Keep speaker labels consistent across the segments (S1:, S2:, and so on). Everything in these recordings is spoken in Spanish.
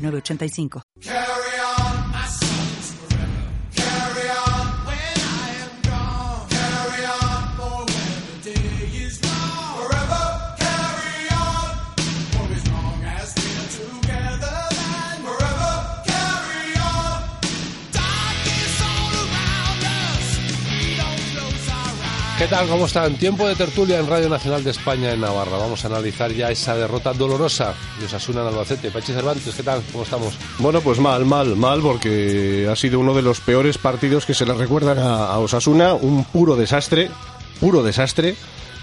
S1: 985.
S2: ¿Qué tal? ¿Cómo están? Tiempo de tertulia en Radio Nacional de España en Navarra. Vamos a analizar ya esa derrota dolorosa de Osasuna en Albacete. Pachi Cervantes, ¿qué tal? ¿Cómo estamos?
S3: Bueno, pues mal, mal, mal, porque ha sido uno de los peores partidos que se le recuerdan a, Osasuna. Un puro desastre, puro desastre.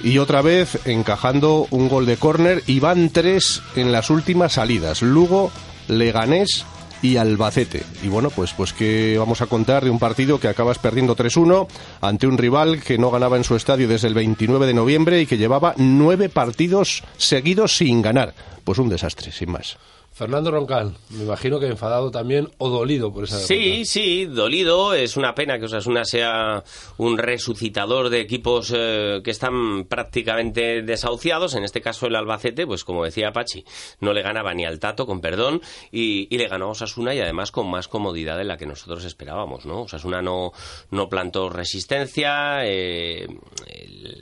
S3: Y otra vez encajando un gol de córner y van tres en las últimas salidas. Lugo, Leganés y Albacete. Y bueno, pues, pues que vamos a contar de un partido que acabas perdiendo 3-1 ante un rival que no ganaba en su estadio desde el 29 de noviembre y que llevaba nueve partidos seguidos sin ganar. Pues un desastre, sin más.
S2: Fernando Roncal, me imagino que enfadado también o dolido por esa
S4: Sí, sí, dolido. Es una pena que Osasuna sea un resucitador de equipos eh, que están prácticamente desahuciados. En este caso el Albacete, pues como decía Pachi, no le ganaba ni al Tato, con perdón, y, le ganó a Osasuna y además con más comodidad de la que nosotros esperábamos, ¿no? Osasuna no, no plantó resistencia, eh,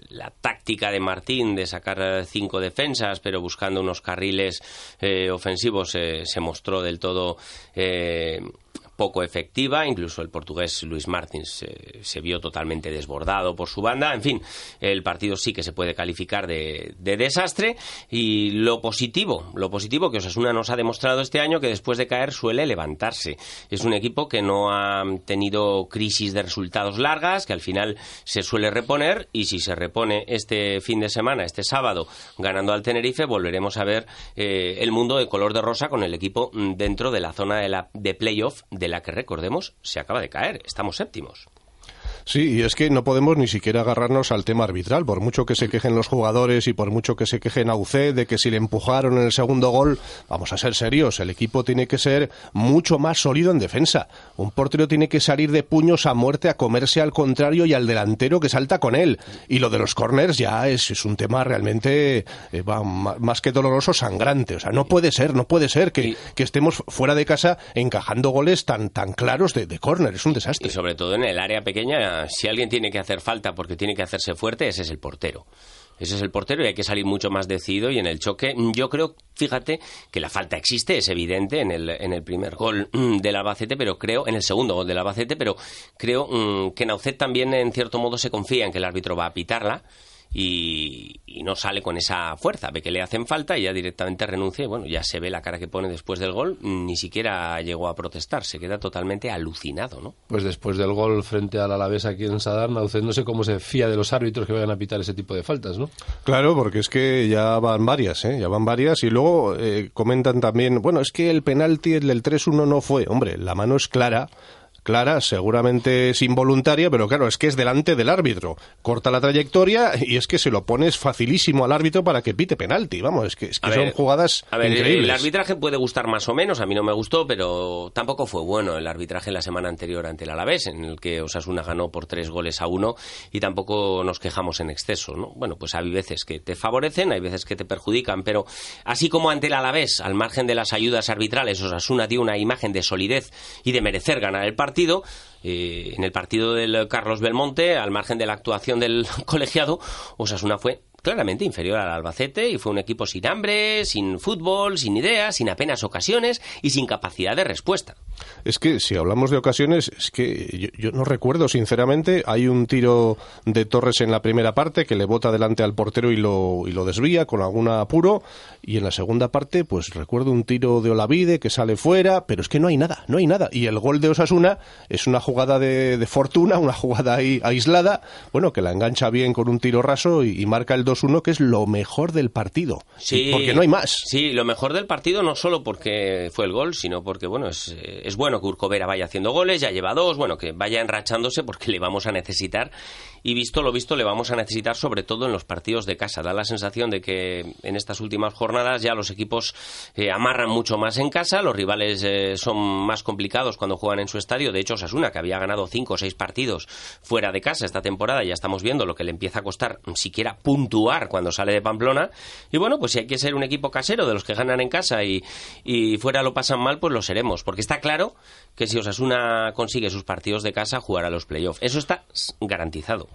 S4: la táctica de Martín de sacar cinco defensas, pero buscando unos carriles eh, ofensivos se mostró del todo eh, poco efectiva, incluso el portugués Luis Martins se vio totalmente desbordado por su banda, en fin, el partido sí que se puede calificar de, desastre. Y lo positivo, lo positivo que Osasuna nos ha demostrado este año que después de caer suele levantarse. Es un equipo que no ha tenido crisis de resultados largas, que al final se suele reponer. Y si se repone este fin de semana, este sábado, ganando al Tenerife, volveremos a ver eh, el mundo de color de rosa con el equipo dentro de la zona de, la, de playoff la que recordemos se acaba de caer. Estamos séptimos.
S3: Sí, y es que no podemos ni siquiera agarrarnos al tema arbitral, por mucho que se quejen los jugadores y por mucho que se quejen a UC de que si le empujaron en el segundo gol, vamos a ser serios, el equipo tiene que ser mucho más sólido en defensa. Un portero tiene que salir de puños a muerte a comerse al contrario y al delantero que salta con él. Y lo de los corners ya es, es un tema realmente eh, más que doloroso, sangrante. O sea, no puede ser, no puede ser que, que estemos fuera de casa encajando goles tan, tan claros de, de córner. Es un desastre.
S4: Y sobre todo en el área pequeña si alguien tiene que hacer falta porque tiene que hacerse fuerte, ese es el portero. Ese es el portero y hay que salir mucho más decidido y en el choque yo creo, fíjate, que la falta existe, es evidente en el, en el primer gol del Albacete, pero creo, en el segundo gol del Albacete, pero creo mm, que Naucet también en cierto modo se confía en que el árbitro va a pitarla y, no sale con esa fuerza, ve que le hacen falta y ya directamente renuncia y bueno, ya se ve la cara que pone después del gol, ni siquiera llegó a protestar, se queda totalmente alucinado, ¿no?
S2: Pues después del gol frente al Alavés aquí en Sadar, no sé cómo se fía de los árbitros que vayan a pitar ese tipo de faltas, ¿no?
S3: Claro, porque es que ya van varias, ¿eh? Ya van varias y luego eh, comentan también, bueno, es que el penalti del 3-1 no fue, hombre, la mano es clara, clara, seguramente es involuntaria, pero claro, es que es delante del árbitro. Corta la trayectoria y es que se lo pones facilísimo al árbitro para que pite penalti. Vamos, es que, son jugadas a ver, increíbles.
S4: El arbitraje puede gustar más o menos, a mí no me gustó, pero tampoco fue bueno el arbitraje la semana anterior ante el Alavés, en el que Osasuna ganó por tres goles a uno y tampoco nos quejamos en exceso, ¿no? Bueno, pues hay veces que te favorecen, hay veces que te perjudican, pero así como ante el Alavés, al margen de las ayudas arbitrales, Osasuna dio una imagen de solidez y de merecer ganar el partido, partido, eh, en el partido del Carlos Belmonte, al margen de la actuación del colegiado, Osasuna fue claramente inferior al Albacete y fue un equipo sin hambre, sin fútbol, sin ideas, sin apenas ocasiones y sin capacidad de respuesta.
S3: Es que si hablamos de ocasiones, es que yo, no recuerdo, sinceramente, hay un tiro de Torres en la primera parte que le bota delante al portero y lo, y lo desvía con algún apuro, y en la segunda parte, pues recuerdo un tiro de Olavide que sale fuera, pero es que no hay nada, no hay nada. Y el gol de Osasuna es una jugada de, fortuna, una jugada ahí aislada, bueno, que la engancha bien con un tiro raso y, marca el 2-1, que es lo mejor del partido.
S4: Sí,
S3: porque no hay más.
S4: Sí, lo mejor del partido no solo porque fue el gol, sino porque, bueno, es, es bueno que Urcovera vaya haciendo goles, ya lleva dos, bueno, que vaya enrachándose porque le vamos a necesitar. Y visto lo visto, le vamos a necesitar sobre todo en los partidos de casa. Da la sensación de que en estas últimas jornadas ya los equipos eh, amarran mucho más en casa, los rivales eh, son más complicados cuando juegan en su estadio. De hecho, Sasuna, que había ganado cinco o seis partidos fuera de casa esta temporada, ya estamos viendo lo que le empieza a costar siquiera puntuar cuando sale de Pamplona. Y bueno, pues si hay que ser un equipo casero de los que ganan en casa y, y fuera lo pasan mal, pues lo seremos. Porque está claro que si Osasuna consigue sus partidos de casa, jugará los playoffs. Eso está garantizado.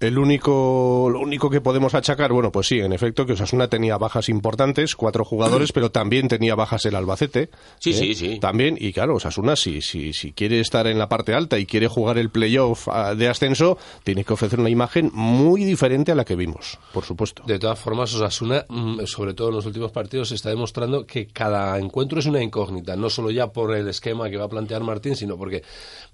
S3: El único, lo único que podemos achacar, bueno, pues sí, en efecto, que Osasuna tenía bajas importantes, cuatro jugadores, pero también tenía bajas el Albacete.
S4: Sí, sí, ¿eh? sí.
S3: También, y claro, Osasuna, si, si, si quiere estar en la parte alta y quiere jugar el playoff ah, de ascenso, tiene que ofrecer una imagen muy diferente a la que vimos, por supuesto.
S2: De todas formas, Osasuna, mm, sobre todo en los últimos partidos, está demostrando que cada encuentro es una incógnita, no solo ya por el esquema que va a plantear Martín, sino porque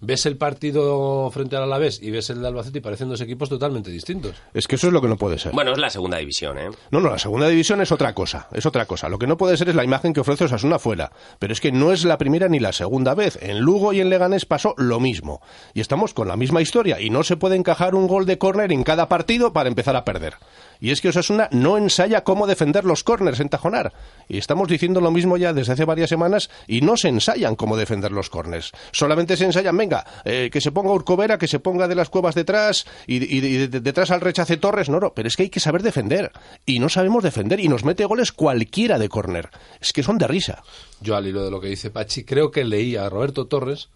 S2: ves el partido frente al Alavés y ves el de Albacete y parecen dos equipos totalmente distintos.
S3: Es que eso es lo que no puede ser.
S4: Bueno, es la segunda división, ¿eh?
S3: No, no, la segunda división es otra cosa, es otra cosa. Lo que no puede ser es la imagen que ofrece Osasuna fuera. Pero es que no es la primera ni la segunda vez. En Lugo y en Leganés pasó lo mismo. Y estamos con la misma historia. Y no se puede encajar un gol de córner en cada partido para empezar a perder. Y es que Osasuna no ensaya cómo defender los córners en Tajonar. Y estamos diciendo lo mismo ya desde hace varias semanas y no se ensayan cómo defender los córners. Solamente se ensayan, venga, eh, que se ponga Urcovera, que se ponga de las cuevas detrás y, detrás al rechace Torres. No, no, pero es que hay que saber defender. Y no sabemos defender y nos mete goles cualquiera de córner. Es que son de risa.
S2: Yo al hilo de lo que dice Pachi, creo que leí a Roberto Torres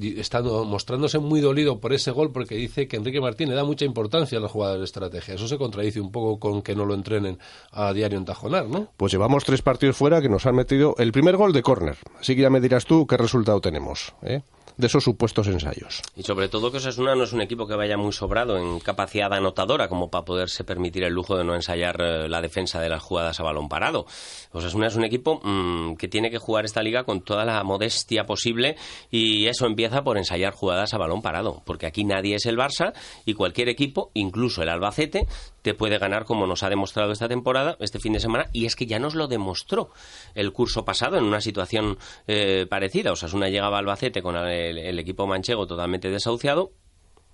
S2: estando mostrándose muy dolido por ese gol porque dice que Enrique Martín le da mucha importancia a los jugadores de estrategia. Eso se contradice un poco con que no lo entrenen a diario en Tajonar, ¿no?
S3: Pues llevamos tres partidos fuera que nos han metido el primer gol de córner. Así que ya me dirás tú qué resultado tenemos. ¿eh? De esos supuestos ensayos.
S4: Y sobre todo que Osasuna no es un equipo que vaya muy sobrado en capacidad anotadora como para poderse permitir el lujo de no ensayar eh, la defensa de las jugadas a balón parado. Osasuna es un equipo mm, que tiene que jugar esta liga con toda la modestia posible y eso empieza por ensayar jugadas a balón parado, porque aquí nadie es el Barça y cualquier equipo, incluso el Albacete, te puede ganar como nos ha demostrado esta temporada, este fin de semana, y es que ya nos lo demostró el curso pasado en una situación eh, parecida. Osasuna llegaba al Albacete con el, equipo manchego totalmente desahuciado,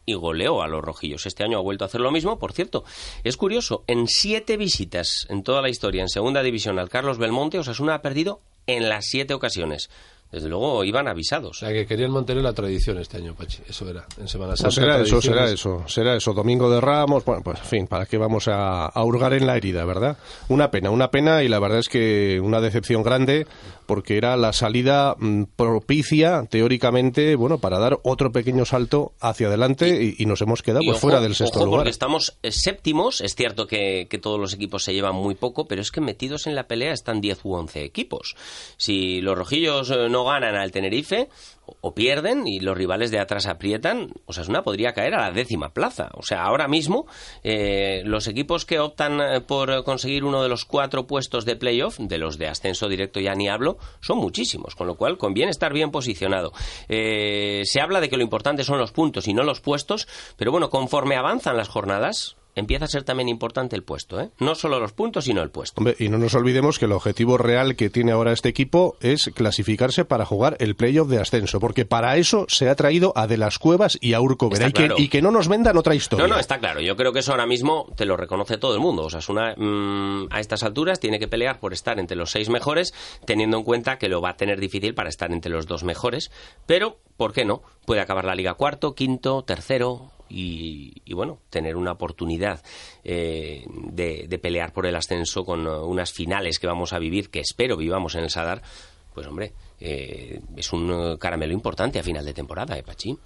S4: y goleó a los rojillos. Este año ha vuelto a hacer lo mismo. Por cierto, es curioso, en siete visitas en toda la historia en segunda división al Carlos Belmonte, Osasuna ha perdido en las siete ocasiones desde luego iban avisados.
S2: O sea, que querían mantener la tradición este año, Pachi. Eso era, en Semana
S3: pues Santa. será eso, será eso, será eso. Domingo de Ramos, bueno, pues en fin, ¿para qué vamos a, a, hurgar en la herida, verdad? Una pena, una pena y la verdad es que una decepción grande porque era la salida mm, propicia, teóricamente, bueno, para dar otro pequeño salto hacia adelante y, nos hemos quedado pues, fuera del sexto lugar.
S4: porque estamos eh, séptimos, es cierto que, que todos los equipos se llevan muy poco, pero es que metidos en la pelea están 10 u 11 equipos. Si los rojillos eh, no no ganan al Tenerife o pierden y los rivales de atrás aprietan, o sea, una podría caer a la décima plaza. O sea, ahora mismo eh, los equipos que optan eh, por conseguir uno de los cuatro puestos de playoff, de los de ascenso directo ya ni hablo, son muchísimos, con lo cual conviene estar bien posicionado. Eh, se habla de que lo importante son los puntos y no los puestos, pero bueno, conforme avanzan las jornadas, empieza a ser también importante el puesto, ¿eh? No solo los puntos, sino el puesto.
S3: y no nos olvidemos que el objetivo real que tiene ahora este equipo es clasificarse para jugar el playoff de ascenso, porque para eso se ha traído a De las Cuevas y a Urco y, que, no nos vendan otra historia.
S4: No, no, está claro. Yo creo que eso ahora mismo te lo reconoce todo el mundo. O sea, es una, mm, a estas alturas tiene que pelear por estar entre los seis mejores, teniendo en cuenta que lo va a tener difícil para estar entre los dos mejores, pero, ¿por qué no? Puede acabar la liga cuarto, quinto, tercero, y, bueno, tener una oportunidad eh, de, pelear por el ascenso con uh, unas finales que vamos a vivir, que espero vivamos en el Sadar, pues hombre, eh, es un uh, caramelo importante a final de temporada, ¿eh, Pachín?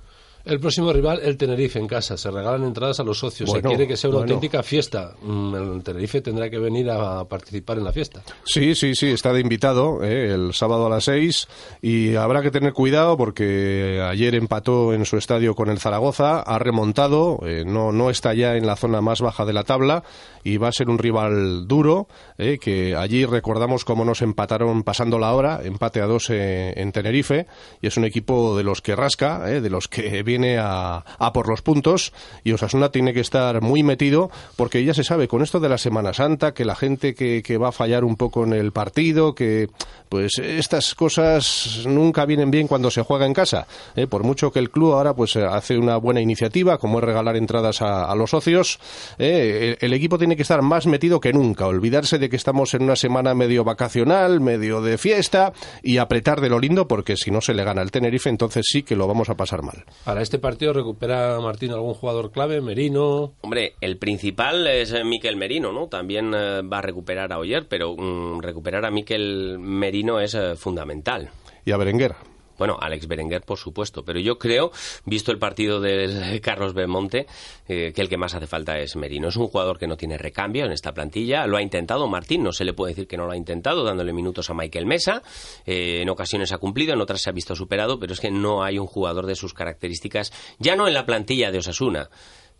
S2: El próximo rival, el Tenerife en casa. Se regalan entradas a los socios. se quiere que sea una auténtica fiesta. Mm, el Tenerife tendrá que venir a participar en la fiesta.
S3: Sí, sí, sí, está de invitado eh, el sábado a las seis y habrá que tener cuidado porque ayer empató en su estadio con el Zaragoza, ha remontado, eh, no, no está ya en la zona más baja de la tabla y va a ser un rival duro, eh, que allí recordamos cómo nos empataron pasando la hora, empate a dos en Tenerife y es un equipo de los que rasca, de los que viene a, por los puntos y Osasuna tiene que estar muy metido porque ya se sabe con esto de la Semana Santa que la gente que, va a fallar un poco en el partido, que pues estas cosas nunca vienen bien cuando se juega en casa. ¿eh? Por mucho que el club ahora pues hace una buena iniciativa, como es regalar entradas a, los socios, ¿eh? el, equipo tiene que estar más metido que nunca, olvidarse de que estamos en una semana medio vacacional, medio de fiesta y apretar de lo lindo, porque si no se le gana el Tenerife, entonces sí que lo vamos a pasar mal.
S2: Para este partido recupera Martín algún jugador clave, Merino.
S4: Hombre, el principal es eh, Miquel Merino, ¿no? También va a recuperar a Oyer, pero mm, recuperar a Miquel Merino no es eh, fundamental.
S3: ¿Y a Berenguer?
S4: Bueno, Alex Berenguer, por supuesto, pero yo creo, visto el partido de Carlos Belmonte, eh, que el que más hace falta es Merino. Es un jugador que no tiene recambio en esta plantilla. Lo ha intentado Martín, no se le puede decir que no lo ha intentado, dándole minutos a Michael Mesa. Eh, en ocasiones ha cumplido, en otras se ha visto superado, pero es que no hay un jugador de sus características, ya no en la plantilla de Osasuna,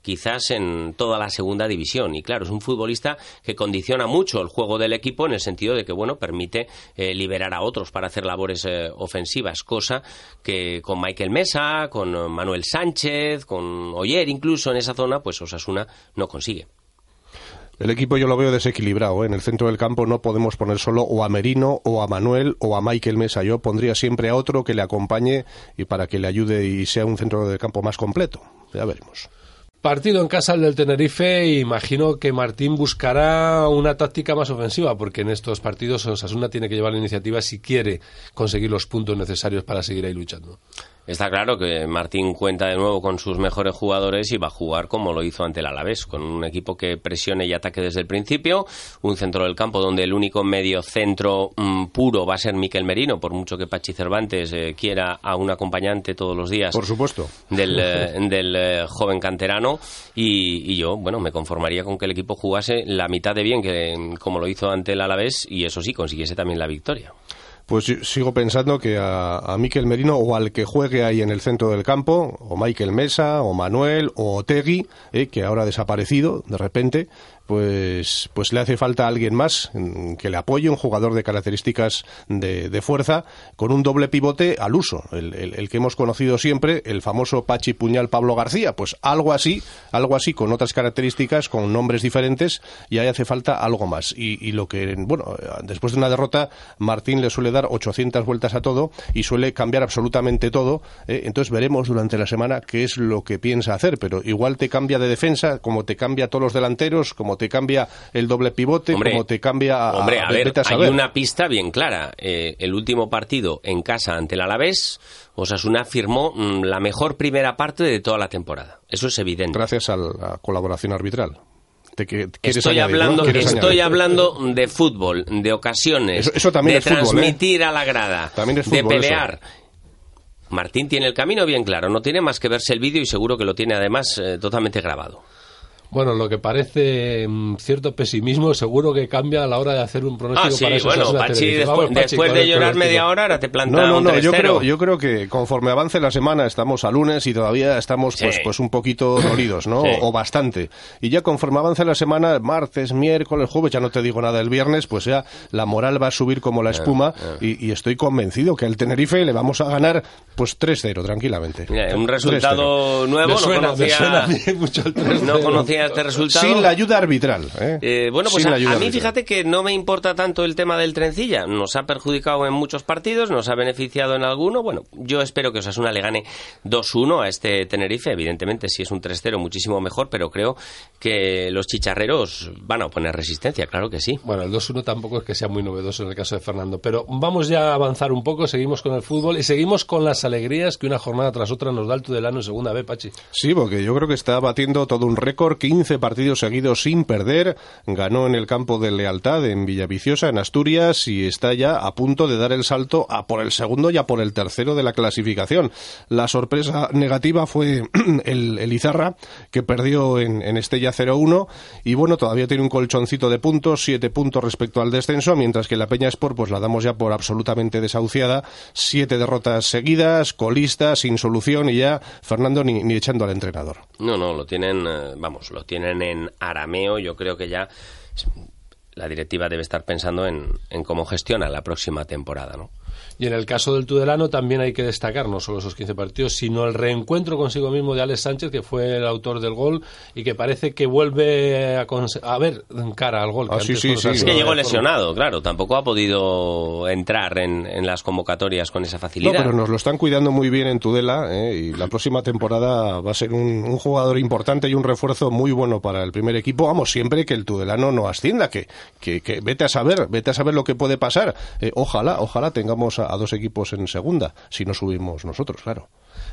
S4: quizás en toda la segunda división. Y claro, es un futbolista que condiciona mucho el juego del equipo en el sentido de que, bueno, permite eh, liberar a otros para hacer labores eh, ofensivas, cosa que con Michael Mesa, con Manuel Sánchez, con Oyer incluso en esa zona, pues Osasuna no consigue.
S3: El equipo yo lo veo desequilibrado. ¿eh? En el centro del campo no podemos poner solo o a Merino o a Manuel o a Michael Mesa. Yo pondría siempre a otro que le acompañe y para que le ayude y sea un centro del campo más completo. Ya veremos.
S2: Partido en casa del Tenerife, imagino que Martín buscará una táctica más ofensiva, porque en estos partidos Osasuna tiene que llevar la iniciativa si quiere conseguir los puntos necesarios para seguir ahí luchando.
S4: Está claro que Martín cuenta de nuevo con sus mejores jugadores y va a jugar como lo hizo ante el Alavés, con un equipo que presione y ataque desde el principio, un centro del campo donde el único medio centro mm, puro va a ser Miquel Merino, por mucho que Pachi Cervantes eh, quiera a un acompañante todos los días.
S3: Por supuesto.
S4: Del, eh, del eh, joven canterano y, y, yo, bueno, me conformaría con que el equipo jugase la mitad de bien que como lo hizo ante el Alavés y eso sí, consiguiese también la victoria
S3: pues sigo pensando que a, Miquel Merino o al que juegue ahí en el centro del campo, o Michael Mesa, o Manuel, o Tegui, eh, que ahora ha desaparecido de repente, pues, pues le hace falta alguien más mm, que le apoye, un jugador de características de, fuerza, con un doble pivote al uso, el, que hemos conocido siempre, el famoso Pachi Puñal Pablo García, pues algo así, algo así, con otras características, con nombres diferentes, y ahí hace falta algo más. Y, lo que, bueno, después de una derrota, Martín le suele dar 800 vueltas a todo y suele cambiar absolutamente todo, ¿eh? entonces veremos durante la semana qué es lo que piensa hacer, pero igual te cambia de defensa, como te cambia a todos los delanteros, como te cambia el doble pivote, como te cambia...
S4: Hombre, a, ver, hay una pista bien clara. Eh, el último partido en casa ante el Alavés, Osasuna firmó mm, la mejor primera parte de toda la temporada. Eso es evidente.
S3: Gracias a la colaboración arbitral.
S4: estoy hablando, estoy hablando de fútbol, de ocasiones, de ¿eh? transmitir a la grada, de pelear. Martín tiene el camino bien claro, no tiene más que verse el vídeo y seguro que lo tiene además eh, totalmente grabado.
S2: Bueno, lo que parece mm, cierto pesimismo seguro que cambia a la hora de hacer un pronóstico ah, sí, para bueno,
S4: Pachi, después, de llorar media hora, ahora te planta
S3: No, no,
S4: no,
S3: yo creo, yo creo que conforme avance la semana, estamos a lunes y todavía estamos pues, pues un poquito dolidos, ¿no? O bastante. Y ya conforme avance la semana, martes, miércoles, jueves, ya no te digo nada el viernes, pues ya la moral va a subir como la ah, espuma ah. y, estoy convencido que al Tenerife le vamos a ganar pues 3-0 tranquilamente.
S4: un resultado nuevo, no conocía, mucho el no conocía este resultado.
S3: Sin la ayuda arbitral. ¿eh?
S4: Eh, bueno, pues a, mí fíjate que no me importa tanto el tema del trencilla. Nos ha perjudicado en muchos partidos, nos ha beneficiado en alguno. Bueno, yo espero que Osasuna le gane 2-1 a este Tenerife. Evidentemente, si es un 3-0, muchísimo mejor, pero creo que los chicharreros van a oponer resistencia, claro que sí.
S2: Bueno, el 2-1 tampoco es que sea muy novedoso en el caso de Fernando, pero vamos ya a avanzar un poco, seguimos con el fútbol y seguimos con las alegrías que una jornada tras otra nos da el Tudelano en segunda B, Pachi.
S3: Sí, porque yo creo que está batiendo todo un récord, 15 partidos seguidos sin perder, ganó en el campo de Lealtad en Villaviciosa, en Asturias, y está ya a punto de dar el salto a por el segundo y a por el tercero de la clasificación. La sorpresa negativa fue el, Izarra, que perdió en, en Estella 0-1, y bueno, todavía tiene un colchoncito de puntos, siete puntos respecto al descenso, mientras que la Peña Sport pues la damos ya por absolutamente desahuciada, siete derrotas seguidas, colistas, sin solución, y ya Fernando ni, ni echando al entrenador.
S4: No, no, lo tienen, eh, vamos, lo tienen en arameo, yo creo que ya la directiva debe estar pensando en, en cómo gestiona la próxima temporada, ¿no?
S2: Y en el caso del Tudelano también hay que destacar no solo esos 15 partidos, sino el reencuentro consigo mismo de Alex Sánchez, que fue el autor del gol y que parece que vuelve a, a ver cara al gol.
S3: Ah, sí, sí, sí,
S4: es que llegó lesionado, claro, tampoco ha podido entrar en, en, las convocatorias con esa facilidad.
S3: No, pero nos lo están cuidando muy bien en Tudela ¿eh? y la próxima temporada va a ser un, un, jugador importante y un refuerzo muy bueno para el primer equipo. Vamos, siempre que el Tudelano no ascienda, que, que, que vete a saber, vete a saber lo que puede pasar. Eh, ojalá, ojalá tengamos a, a dos equipos en segunda, si no subimos nosotros, claro.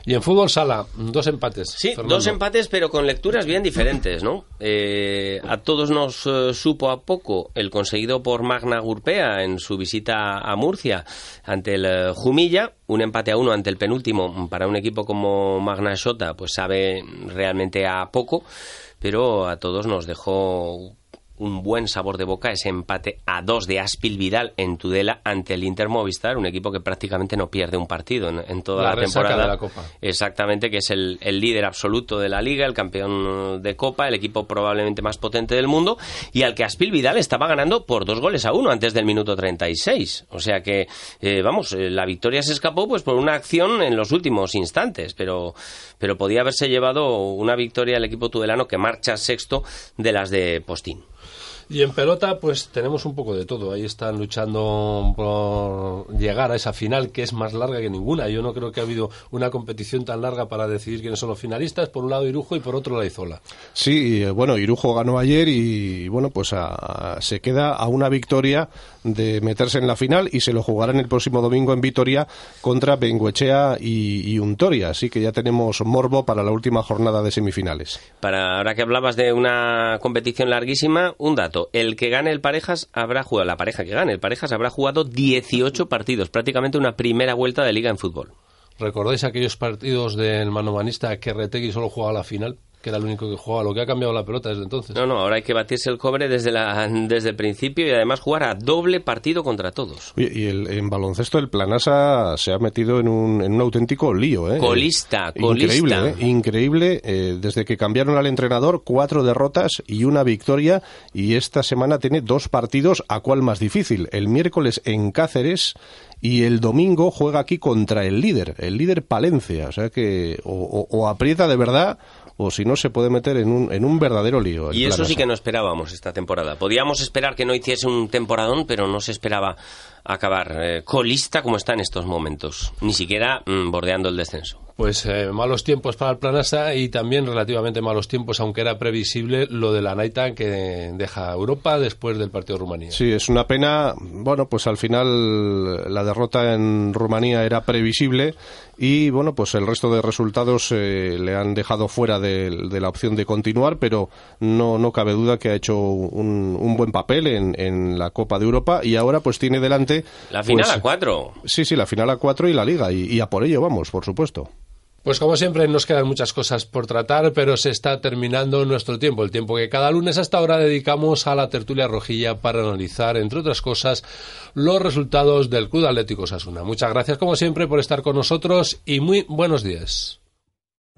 S2: Y en fútbol sala, dos empates.
S4: Sí, Fernando. dos empates, pero con lecturas bien diferentes, ¿no? Eh, a todos nos eh, supo a poco el conseguido por Magna Gurpea en su visita a Murcia ante el eh, Jumilla, un empate a uno ante el penúltimo para un equipo como Magna Shota, pues sabe realmente a poco, pero a todos nos dejó un buen sabor de boca ese empate a dos de Aspil Vidal en Tudela ante el Inter Movistar, un equipo que prácticamente no pierde un partido en, en toda
S2: la,
S4: la temporada.
S2: De la Copa.
S4: Exactamente, que es el, el, líder absoluto de la liga, el campeón de Copa, el equipo probablemente más potente del mundo, y al que Aspil Vidal estaba ganando por dos goles a uno antes del minuto 36. O sea que, eh, vamos, eh, la victoria se escapó pues por una acción en los últimos instantes, pero, pero podía haberse llevado una victoria al equipo tudelano que marcha sexto de las de Postín.
S2: Y en pelota, pues tenemos un poco de todo. Ahí están luchando por llegar a esa final que es más larga que ninguna. Yo no creo que ha habido una competición tan larga para decidir quiénes son los finalistas. Por un lado Irujo y por otro la Izola.
S3: Sí, bueno, Irujo ganó ayer y bueno, pues a, a, se queda a una victoria de meterse en la final y se lo jugarán el próximo domingo en Vitoria contra Benguechea y, y Untoria. Así que ya tenemos morbo para la última jornada de semifinales.
S4: Para ahora que hablabas de una competición larguísima, un dato el que gane el Parejas habrá jugado, la pareja que gane el Parejas habrá jugado 18 partidos, prácticamente una primera vuelta de liga en fútbol.
S2: ¿Recordáis aquellos partidos del manomanista que Retegui solo jugaba la final? Que era el único que jugaba, lo que ha cambiado la pelota desde entonces.
S4: No, no, ahora hay que batirse el cobre desde, la, desde el principio y además jugar a doble partido contra todos.
S3: Oye, y el, en baloncesto el Planasa se ha metido en un, en un auténtico lío. ¿eh?
S4: Colista, colista.
S3: Increíble, ¿eh? increíble. Eh, desde que cambiaron al entrenador, cuatro derrotas y una victoria y esta semana tiene dos partidos, ¿a cuál más difícil? El miércoles en Cáceres y el domingo juega aquí contra el líder, el líder Palencia, o sea que o, o, o aprieta de verdad o si no se puede meter en un, en un verdadero lío.
S4: Y eso sí que no esperábamos esta temporada. Podíamos esperar que no hiciese un temporadón, pero no se esperaba acabar eh, colista como está en estos momentos, ni siquiera mmm, bordeando el descenso.
S2: Pues eh, malos tiempos para el Planasa y también relativamente malos tiempos, aunque era previsible lo de la Naita que deja Europa después del partido de Rumanía.
S3: Sí, es una pena. Bueno, pues al final la derrota en Rumanía era previsible y bueno, pues el resto de resultados eh, le han dejado fuera de, de, la opción de continuar, pero no, no cabe duda que ha hecho un, un buen papel en, en, la Copa de Europa y ahora pues tiene delante...
S4: La final
S3: pues,
S4: a cuatro.
S3: Sí, sí, la final a cuatro y la liga y, y a por ello vamos, por supuesto.
S2: Pues como siempre nos quedan muchas cosas por tratar, pero se está terminando nuestro tiempo, el tiempo que cada lunes hasta ahora dedicamos a la tertulia rojilla para analizar, entre otras cosas, los resultados del Club Atlético Sasuna. Muchas gracias como siempre por estar con nosotros y muy buenos días.